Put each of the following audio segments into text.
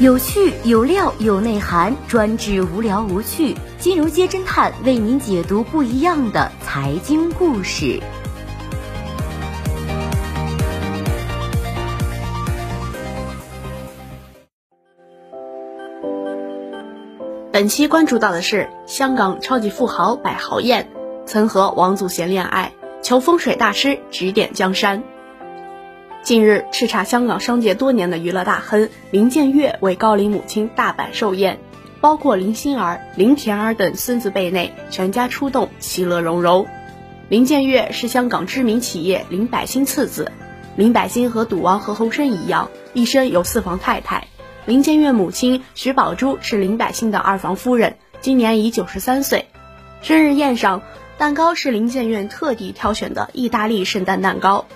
有趣有料有内涵，专治无聊无趣。金融街侦探为您解读不一样的财经故事。本期关注到的是香港超级富豪百豪宴，曾和王祖贤恋爱，求风水大师指点江山。近日，叱咤香港商界多年的娱乐大亨林建岳为高龄母亲大摆寿宴，包括林心儿、林田儿等孙子辈内，全家出动，其乐融融。林建岳是香港知名企业林百欣次子。林百欣和赌王何鸿燊一样，一生有四房太太。林建岳母亲徐宝珠是林百欣的二房夫人，今年已九十三岁。生日宴上，蛋糕是林建岳特地挑选的意大利圣诞蛋糕。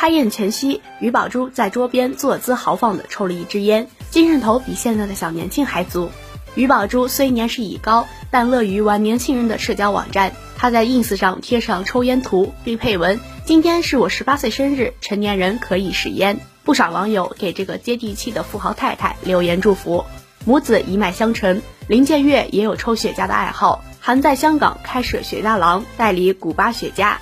开宴前夕，于宝珠在桌边坐姿豪放地抽了一支烟，精神头比现在的小年轻还足。于宝珠虽年事已高，但乐于玩年轻人的社交网站。她在 ins 上贴上抽烟图，并配文：“今天是我十八岁生日，成年人可以食烟。”不少网友给这个接地气的富豪太太留言祝福。母子一脉相承，林建岳也有抽雪茄的爱好，还在香港开设雪茄廊，代理古巴雪茄。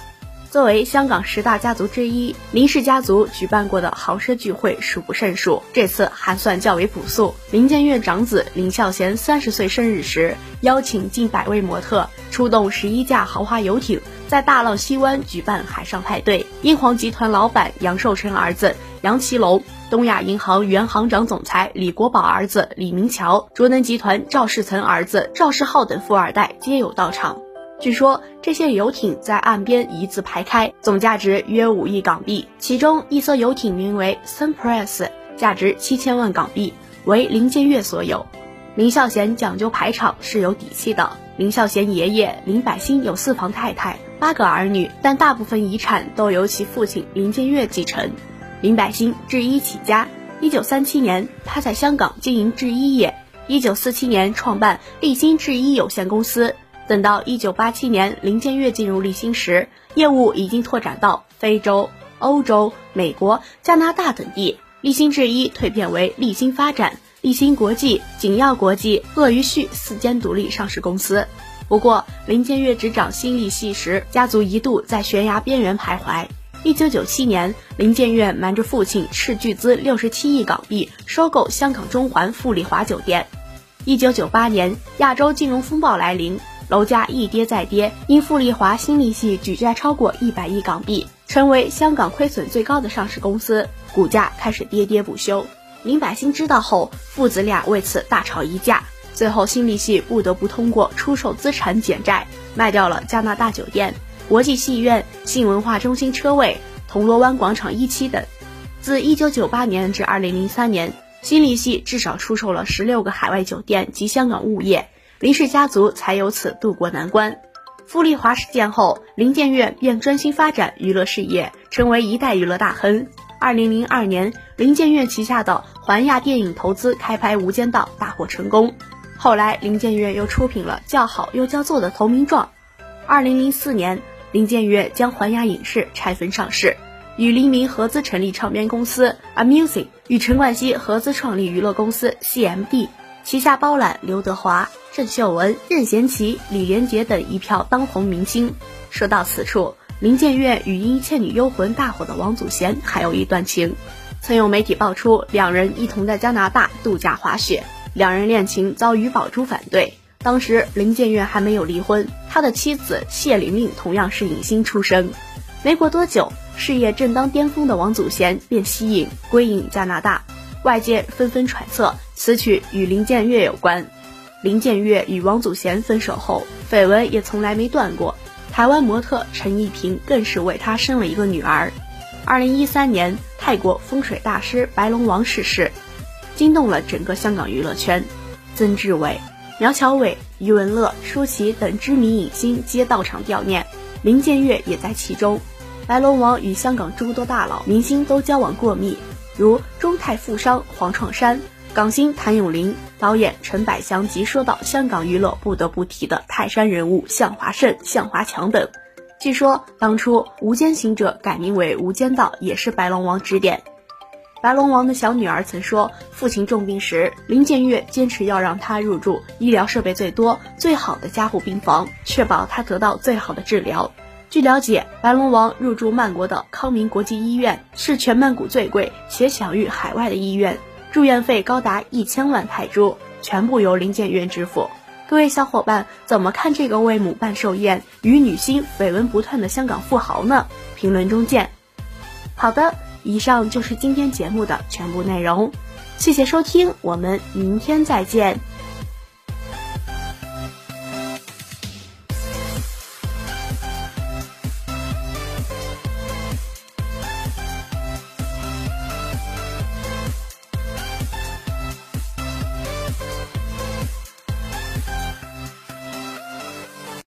作为香港十大家族之一，林氏家族举办过的豪奢聚会数不胜数。这次还算较为朴素。林建岳长子林孝贤三十岁生日时，邀请近百位模特，出动十一架豪华游艇，在大浪西湾举办海上派对。英皇集团老板杨受成儿子杨奇龙，东亚银行原行长总裁李国宝儿子李明桥，卓能集团赵世曾儿子赵世浩等富二代皆有到场。据说这些游艇在岸边一字排开，总价值约五亿港币。其中一艘游艇名为 Sunpress，价值七千万港币，为林建岳所有。林孝贤讲究排场是有底气的。林孝贤爷爷林百欣有四房太太、八个儿女，但大部分遗产都由其父亲林建岳继承。林百欣制衣起家，一九三七年他在香港经营制衣业，一九四七年创办立新制衣有限公司。等到一九八七年，林建岳进入立新时，业务已经拓展到非洲、欧洲、美国、加拿大等地。立新制衣蜕变为立新发展、立新国际、景耀国际、鳄鱼旭四间独立上市公司。不过，林建岳执掌新立系时，家族一度在悬崖边缘徘徊。一九九七年，林建岳瞒着父亲斥巨资六十七亿港币收购香港中环富丽华酒店。一九九八年，亚洲金融风暴来临。楼价一跌再跌，因富丽华新利系举债超过一百亿港币，成为香港亏损最高的上市公司，股价开始跌跌不休。林百欣知道后，父子俩为此大吵一架，最后新利系不得不通过出售资产减债，卖掉了加拿大酒店、国际戏院、新文化中心车位、铜锣湾广场一期等。自一九九八年至二零零三年，新利系至少出售了十六个海外酒店及香港物业。林氏家族才由此渡过难关。富丽华事件后，林建岳便专心发展娱乐事业，成为一代娱乐大亨。二零零二年，林建岳旗下的环亚电影投资开拍《无间道》，大获成功。后来，林建岳又出品了叫好又叫座的《投名状》。二零零四年，林建岳将环亚影视拆分上市，与黎明合资成立唱片公司 Amusing，与陈冠希合资创立娱乐公司 CMD，旗下包揽刘德华。郑秀文、任贤齐、李连杰等一票当红明星。说到此处，林建岳与因《倩女幽魂》大火的王祖贤还有一段情。曾有媒体爆出，两人一同在加拿大度假滑雪，两人恋情遭于宝珠反对。当时林建岳还没有离婚，他的妻子谢玲玲同样是影星出身。没过多久，事业正当巅峰的王祖贤便息影归隐加拿大，外界纷纷揣测此曲与林建岳有关。林建岳与王祖贤分手后，绯闻也从来没断过。台湾模特陈一平更是为他生了一个女儿。二零一三年，泰国风水大师白龙王逝世，惊动了整个香港娱乐圈。曾志伟、苗侨伟、余文乐、舒淇等知名影星皆到场悼念，林建岳也在其中。白龙王与香港诸多大佬明星都交往过密，如中泰富商黄创山。港星谭咏麟、导演陈百祥及说到香港娱乐不得不提的泰山人物向华胜、向华强等。据说当初《无间行者》改名为《无间道》也是白龙王指点。白龙王的小女儿曾说，父亲重病时，林建岳坚持要让他入住医疗设备最多、最好的加护病房，确保他得到最好的治疗。据了解，白龙王入住曼国的康明国际医院，是全曼谷最贵且享誉海外的医院，住院费高达一千万泰铢，全部由林建岳支付。各位小伙伴，怎么看这个为母办寿宴、与女星绯闻不断的香港富豪呢？评论中见。好的，以上就是今天节目的全部内容，谢谢收听，我们明天再见。